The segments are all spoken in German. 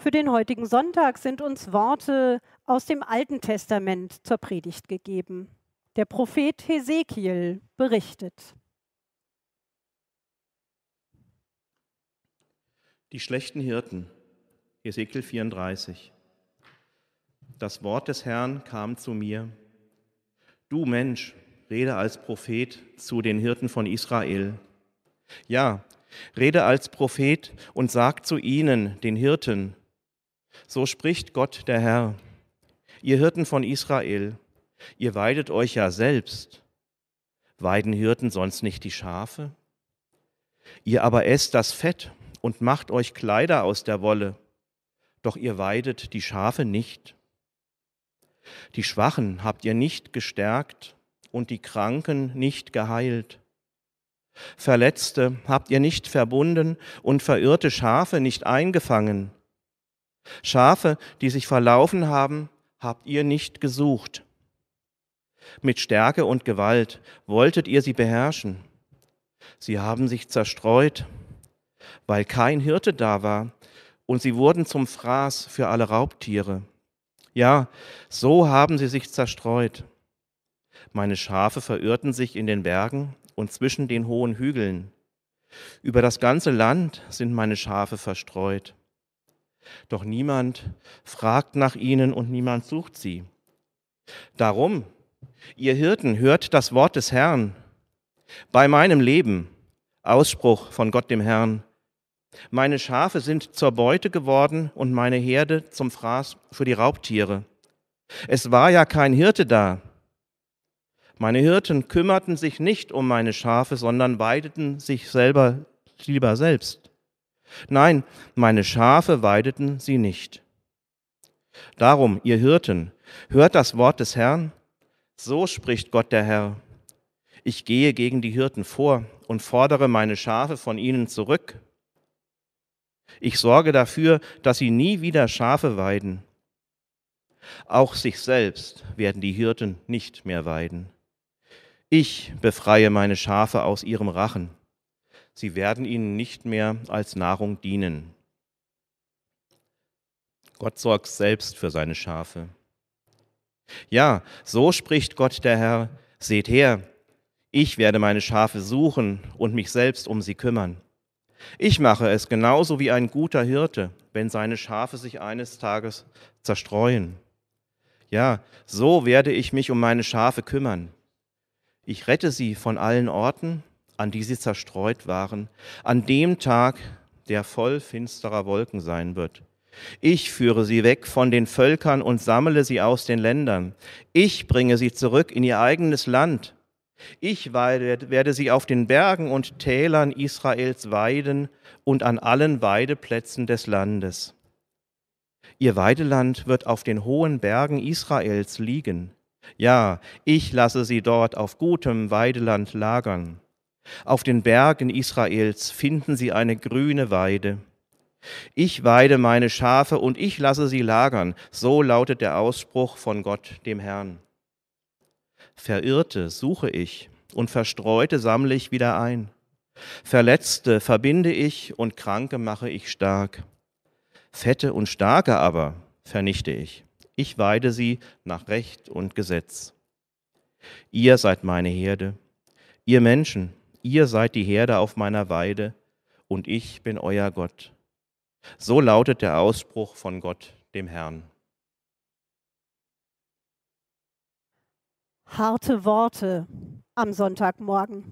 Für den heutigen Sonntag sind uns Worte aus dem Alten Testament zur Predigt gegeben. Der Prophet Hesekiel berichtet. Die schlechten Hirten, Hesekiel 34. Das Wort des Herrn kam zu mir. Du Mensch, rede als Prophet zu den Hirten von Israel. Ja, rede als Prophet und sag zu ihnen, den Hirten, so spricht Gott der Herr, ihr Hirten von Israel, ihr weidet euch ja selbst. Weiden Hirten sonst nicht die Schafe? Ihr aber esst das Fett und macht euch Kleider aus der Wolle, doch ihr weidet die Schafe nicht. Die Schwachen habt ihr nicht gestärkt und die Kranken nicht geheilt. Verletzte habt ihr nicht verbunden und verirrte Schafe nicht eingefangen. Schafe, die sich verlaufen haben, habt ihr nicht gesucht. Mit Stärke und Gewalt wolltet ihr sie beherrschen. Sie haben sich zerstreut, weil kein Hirte da war, und sie wurden zum Fraß für alle Raubtiere. Ja, so haben sie sich zerstreut. Meine Schafe verirrten sich in den Bergen und zwischen den hohen Hügeln. Über das ganze Land sind meine Schafe verstreut. Doch niemand fragt nach ihnen und niemand sucht sie. Darum, ihr Hirten, hört das Wort des Herrn. Bei meinem Leben, Ausspruch von Gott dem Herrn, meine Schafe sind zur Beute geworden und meine Herde zum Fraß für die Raubtiere. Es war ja kein Hirte da. Meine Hirten kümmerten sich nicht um meine Schafe, sondern weideten sich selber lieber selbst. Nein, meine Schafe weideten sie nicht. Darum, ihr Hirten, hört das Wort des Herrn. So spricht Gott der Herr. Ich gehe gegen die Hirten vor und fordere meine Schafe von ihnen zurück. Ich sorge dafür, dass sie nie wieder Schafe weiden. Auch sich selbst werden die Hirten nicht mehr weiden. Ich befreie meine Schafe aus ihrem Rachen sie werden ihnen nicht mehr als Nahrung dienen. Gott sorgt selbst für seine Schafe. Ja, so spricht Gott der Herr, seht her, ich werde meine Schafe suchen und mich selbst um sie kümmern. Ich mache es genauso wie ein guter Hirte, wenn seine Schafe sich eines Tages zerstreuen. Ja, so werde ich mich um meine Schafe kümmern. Ich rette sie von allen Orten an die sie zerstreut waren, an dem Tag, der voll finsterer Wolken sein wird. Ich führe sie weg von den Völkern und sammle sie aus den Ländern. Ich bringe sie zurück in ihr eigenes Land. Ich werde sie auf den Bergen und Tälern Israels weiden und an allen Weideplätzen des Landes. Ihr Weideland wird auf den hohen Bergen Israels liegen. Ja, ich lasse sie dort auf gutem Weideland lagern. Auf den Bergen Israels finden sie eine grüne Weide. Ich weide meine Schafe und ich lasse sie lagern. So lautet der Ausspruch von Gott, dem Herrn. Verirrte suche ich und Verstreute sammle ich wieder ein. Verletzte verbinde ich und Kranke mache ich stark. Fette und Starke aber vernichte ich. Ich weide sie nach Recht und Gesetz. Ihr seid meine Herde. Ihr Menschen, ihr seid die Herde auf meiner Weide und ich bin euer Gott. So lautet der Ausspruch von Gott, dem Herrn. Harte Worte am Sonntagmorgen.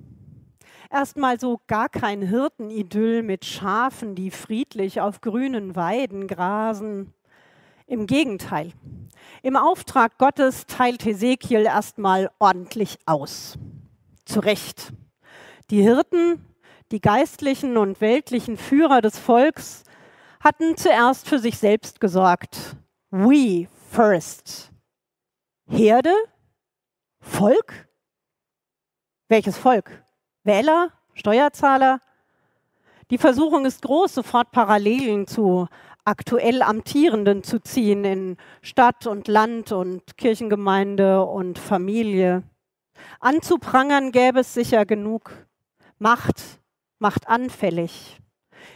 Erstmal so gar kein Hirtenidyll mit Schafen, die friedlich auf grünen Weiden grasen. Im Gegenteil. Im Auftrag Gottes teilt Hesekiel erstmal ordentlich aus. Zu Recht. Die Hirten, die geistlichen und weltlichen Führer des Volks hatten zuerst für sich selbst gesorgt. We first. Herde? Volk? Welches Volk? Wähler? Steuerzahler? Die Versuchung ist groß, sofort Parallelen zu aktuell Amtierenden zu ziehen in Stadt und Land und Kirchengemeinde und Familie. Anzuprangern gäbe es sicher genug. Macht macht anfällig.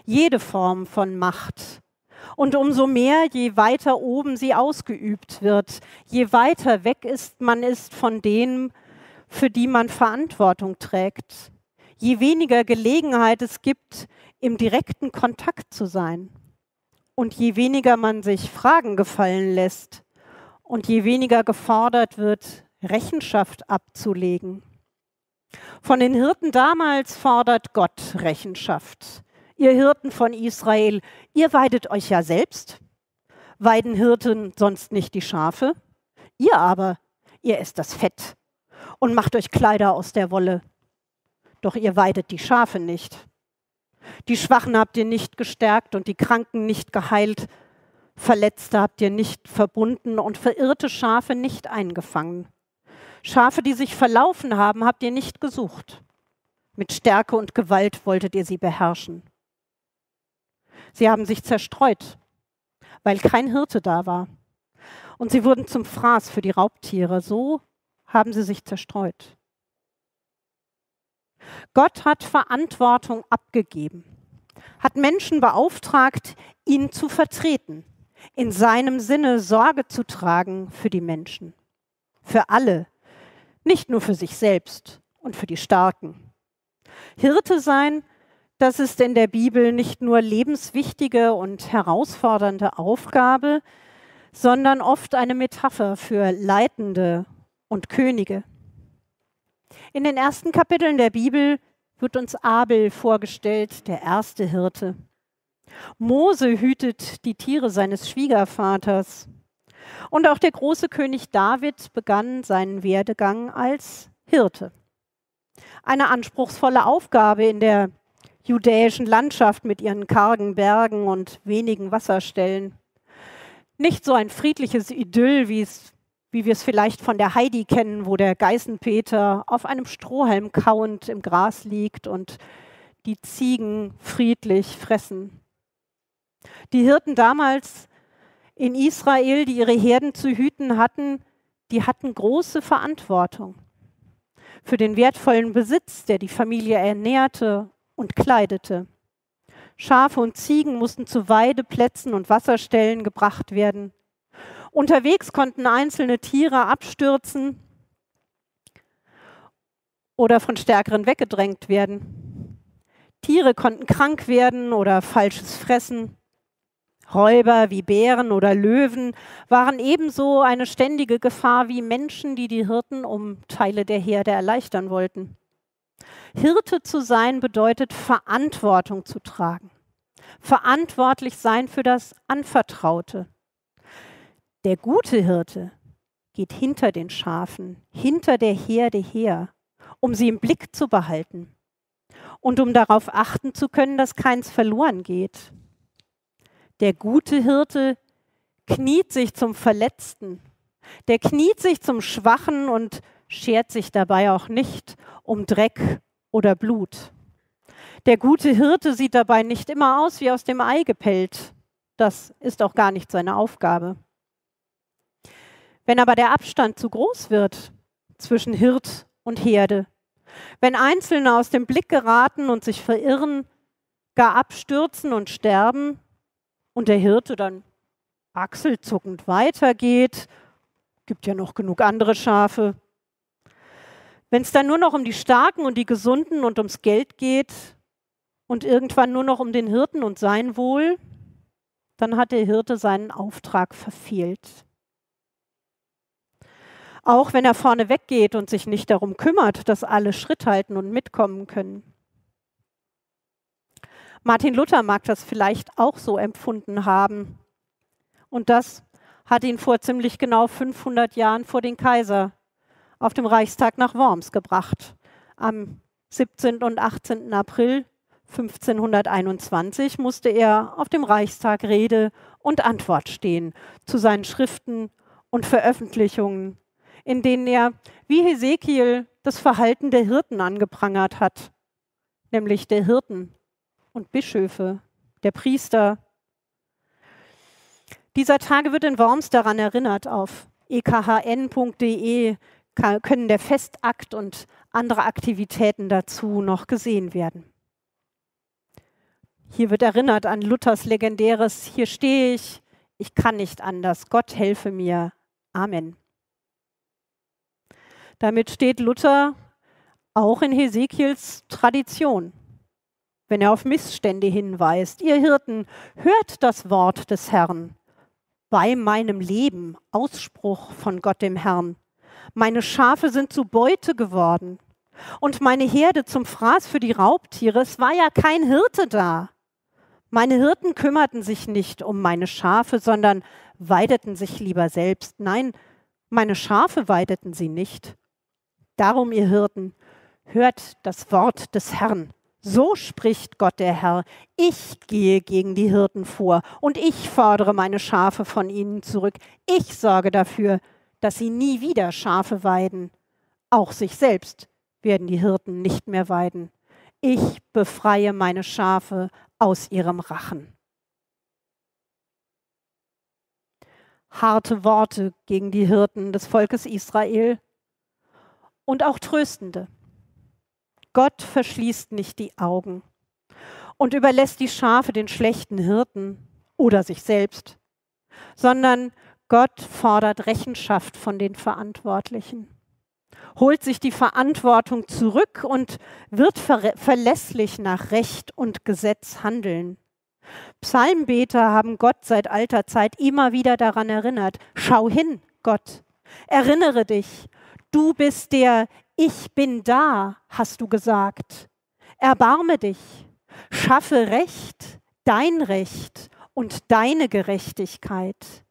Jede Form von Macht. Und umso mehr, je weiter oben sie ausgeübt wird, je weiter weg ist man ist von denen, für die man Verantwortung trägt, je weniger Gelegenheit es gibt, im direkten Kontakt zu sein und je weniger man sich Fragen gefallen lässt und je weniger gefordert wird, Rechenschaft abzulegen. Von den Hirten damals fordert Gott Rechenschaft. Ihr Hirten von Israel, ihr weidet euch ja selbst. Weiden Hirten sonst nicht die Schafe? Ihr aber, ihr esst das Fett und macht euch Kleider aus der Wolle. Doch ihr weidet die Schafe nicht. Die Schwachen habt ihr nicht gestärkt und die Kranken nicht geheilt. Verletzte habt ihr nicht verbunden und verirrte Schafe nicht eingefangen. Schafe, die sich verlaufen haben, habt ihr nicht gesucht. Mit Stärke und Gewalt wolltet ihr sie beherrschen. Sie haben sich zerstreut, weil kein Hirte da war. Und sie wurden zum Fraß für die Raubtiere. So haben sie sich zerstreut. Gott hat Verantwortung abgegeben, hat Menschen beauftragt, ihn zu vertreten, in seinem Sinne Sorge zu tragen für die Menschen, für alle, nicht nur für sich selbst und für die Starken. Hirte sein, das ist in der Bibel nicht nur lebenswichtige und herausfordernde Aufgabe, sondern oft eine Metapher für Leitende und Könige. In den ersten Kapiteln der Bibel wird uns Abel vorgestellt, der erste Hirte. Mose hütet die Tiere seines Schwiegervaters. Und auch der große König David begann seinen Werdegang als Hirte. Eine anspruchsvolle Aufgabe in der judäischen Landschaft mit ihren kargen Bergen und wenigen Wasserstellen. Nicht so ein friedliches Idyll, wie, wir es vielleicht von der Heidi kennen, wo der Geißenpeter auf einem Strohhalm kauend im Gras liegt und die Ziegen friedlich fressen. Die Hirten damals in Israel, die ihre Herden zu hüten hatten, die hatten große Verantwortung für den wertvollen Besitz, der die Familie ernährte und kleidete. Schafe und Ziegen mussten zu Weideplätzen und Wasserstellen gebracht werden. Unterwegs konnten einzelne Tiere abstürzen oder von stärkeren weggedrängt werden. Tiere konnten krank werden oder falsches fressen. Räuber wie Bären oder Löwen waren ebenso eine ständige Gefahr wie Menschen, die die Hirten um Teile der Herde erleichtern wollten. Hirte zu sein bedeutet Verantwortung zu tragen, verantwortlich sein für das Anvertraute. Der gute Hirte geht hinter den Schafen, hinter der Herde her, um sie im Blick zu behalten und um darauf achten zu können, dass keins verloren geht. Der gute Hirte kniet sich zum Verletzten, der kniet sich zum Schwachen und schert sich dabei auch nicht um Dreck oder Blut. Der gute Hirte sieht dabei nicht immer aus wie aus dem Ei gepellt. Das ist auch gar nicht seine Aufgabe. Wenn aber der Abstand zu groß wird zwischen Hirt und Herde, wenn Einzelne aus dem Blick geraten und sich verirren, gar abstürzen und sterben, und der Hirte dann achselzuckend weitergeht, gibt ja noch genug andere Schafe. Wenn es dann nur noch um die Starken und die Gesunden und ums Geld geht und irgendwann nur noch um den Hirten und sein Wohl, dann hat der Hirte seinen Auftrag verfehlt. Auch wenn er vorne weggeht und sich nicht darum kümmert, dass alle Schritt halten und mitkommen können. Martin Luther mag das vielleicht auch so empfunden haben. Und das hat ihn vor ziemlich genau 500 Jahren vor den Kaiser auf dem Reichstag nach Worms gebracht. Am 17. und 18. April 1521 musste er auf dem Reichstag Rede und Antwort stehen zu seinen Schriften und Veröffentlichungen, in denen er wie Hesekiel das Verhalten der Hirten angeprangert hat, nämlich der Hirten und Bischöfe, der Priester. Dieser Tage wird in Worms daran erinnert. Auf ekhn.de können der Festakt und andere Aktivitäten dazu noch gesehen werden. Hier wird erinnert an Luthers legendäres, hier stehe ich, ich kann nicht anders, Gott helfe mir. Amen. Damit steht Luther auch in Hesekiels Tradition, wenn er auf Missstände hinweist. Ihr Hirten, hört das Wort des Herrn. Bei meinem Leben, Ausspruch von Gott dem Herrn. Meine Schafe sind zu Beute geworden und meine Herde zum Fraß für die Raubtiere. Es war ja kein Hirte da. Meine Hirten kümmerten sich nicht um meine Schafe, sondern weideten sich lieber selbst. Nein, meine Schafe weideten sie nicht. Darum, ihr Hirten, hört das Wort des Herrn. So spricht Gott der Herr. Ich gehe gegen die Hirten vor und ich fordere meine Schafe von ihnen zurück. Ich sorge dafür, dass sie nie wieder Schafe weiden. Auch sich selbst werden die Hirten nicht mehr weiden. Ich befreie meine Schafe aus ihrem Rachen. Harte Worte gegen die Hirten des Volkes Israel und auch tröstende. Gott verschließt nicht die Augen und überlässt die Schafe den schlechten Hirten oder sich selbst, sondern Gott fordert Rechenschaft von den Verantwortlichen holt sich die Verantwortung zurück und wird ver verlässlich nach Recht und Gesetz handeln. Psalmbeter haben Gott seit alter Zeit immer wieder daran erinnert, schau hin, Gott, erinnere dich, du bist der Ich bin da, hast du gesagt. Erbarme dich, schaffe Recht, dein Recht und deine Gerechtigkeit.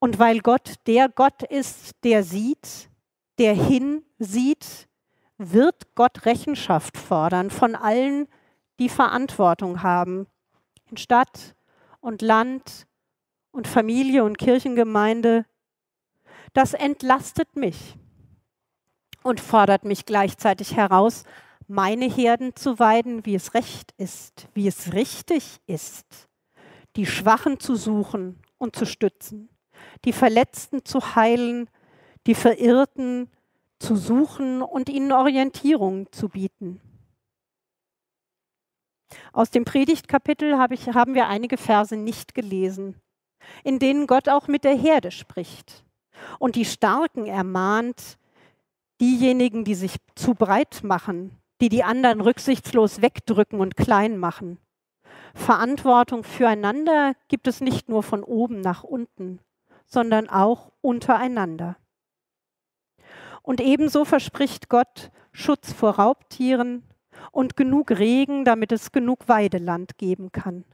Und weil Gott der Gott ist, der sieht, der hinsieht, wird Gott Rechenschaft fordern von allen, die Verantwortung haben in Stadt und Land und Familie und Kirchengemeinde. Das entlastet mich und fordert mich gleichzeitig heraus, meine Herden zu weiden, wie es recht ist, wie es richtig ist, die Schwachen zu suchen und zu stützen, die Verletzten zu heilen, die Verirrten zu suchen und ihnen Orientierung zu bieten. Aus dem Predigtkapitel hab ich, haben wir einige Verse nicht gelesen, in denen Gott auch mit der Herde spricht und die Starken ermahnt, diejenigen, die sich zu breit machen, die die anderen rücksichtslos wegdrücken und klein machen. Verantwortung füreinander gibt es nicht nur von oben nach unten, sondern auch untereinander. Und ebenso verspricht Gott Schutz vor Raubtieren und genug Regen, damit es genug Weideland geben kann.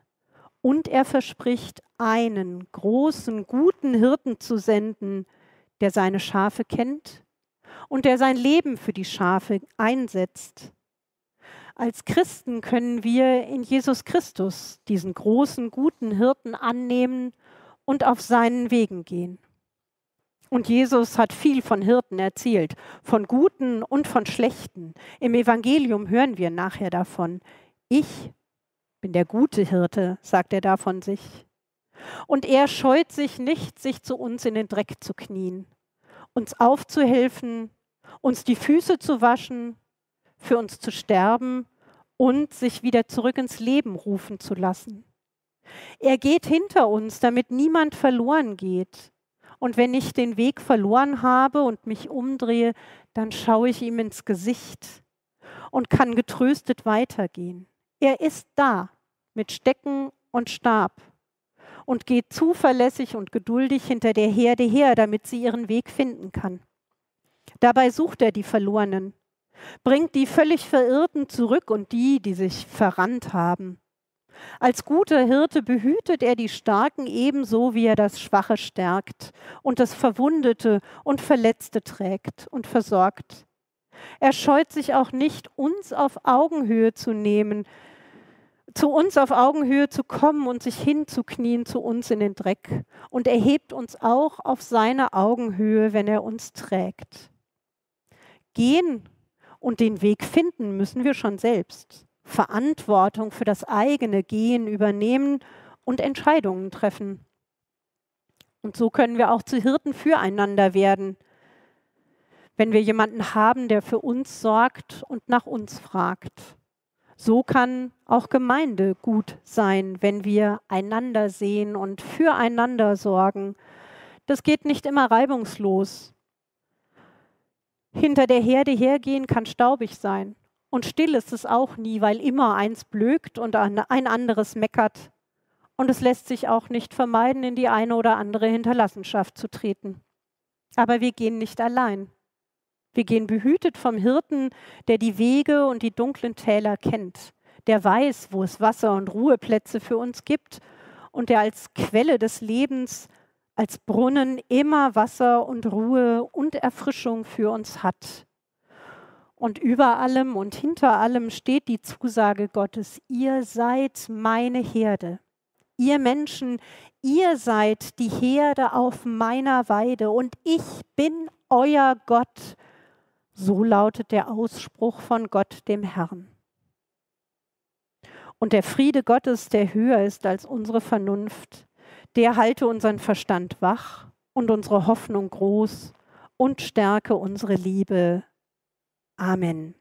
Und er verspricht, einen großen, guten Hirten zu senden, der seine Schafe kennt und der sein Leben für die Schafe einsetzt. Als Christen können wir in Jesus Christus diesen großen, guten Hirten annehmen und auf seinen Wegen gehen. Und Jesus hat viel von Hirten erzählt, von guten und von schlechten. Im Evangelium hören wir nachher davon. Ich bin der gute Hirte, sagt er da von sich. Und er scheut sich nicht, sich zu uns in den Dreck zu knien, uns aufzuhelfen, uns die Füße zu waschen, für uns zu sterben und sich wieder zurück ins Leben rufen zu lassen. Er geht hinter uns, damit niemand verloren geht. Und wenn ich den Weg verloren habe und mich umdrehe, dann schaue ich ihm ins Gesicht und kann getröstet weitergehen. Er ist da mit Stecken und Stab und geht zuverlässig und geduldig hinter der Herde her, damit sie ihren Weg finden kann. Dabei sucht er die Verlorenen, bringt die völlig Verirrten zurück und die, die sich verrannt haben. Als guter Hirte behütet er die Starken ebenso, wie er das Schwache stärkt und das Verwundete und Verletzte trägt und versorgt. Er scheut sich auch nicht, uns auf Augenhöhe zu nehmen, zu uns auf Augenhöhe zu kommen und sich hinzuknien zu uns in den Dreck. Und er hebt uns auch auf seine Augenhöhe, wenn er uns trägt. Gehen und den Weg finden müssen wir schon selbst. Verantwortung für das eigene Gehen übernehmen und Entscheidungen treffen. Und so können wir auch zu Hirten füreinander werden, wenn wir jemanden haben, der für uns sorgt und nach uns fragt. So kann auch Gemeinde gut sein, wenn wir einander sehen und füreinander sorgen. Das geht nicht immer reibungslos. Hinter der Herde hergehen kann staubig sein. Und still ist es auch nie, weil immer eins blökt und ein anderes meckert. Und es lässt sich auch nicht vermeiden, in die eine oder andere Hinterlassenschaft zu treten. Aber wir gehen nicht allein. Wir gehen behütet vom Hirten, der die Wege und die dunklen Täler kennt, der weiß, wo es Wasser und Ruheplätze für uns gibt und der als Quelle des Lebens, als Brunnen immer Wasser und Ruhe und Erfrischung für uns hat. Und über allem und hinter allem steht die Zusage Gottes, ihr seid meine Herde. Ihr Menschen, ihr seid die Herde auf meiner Weide und ich bin euer Gott. So lautet der Ausspruch von Gott dem Herrn. Und der Friede Gottes, der höher ist als unsere Vernunft, der halte unseren Verstand wach und unsere Hoffnung groß und stärke unsere Liebe Amen.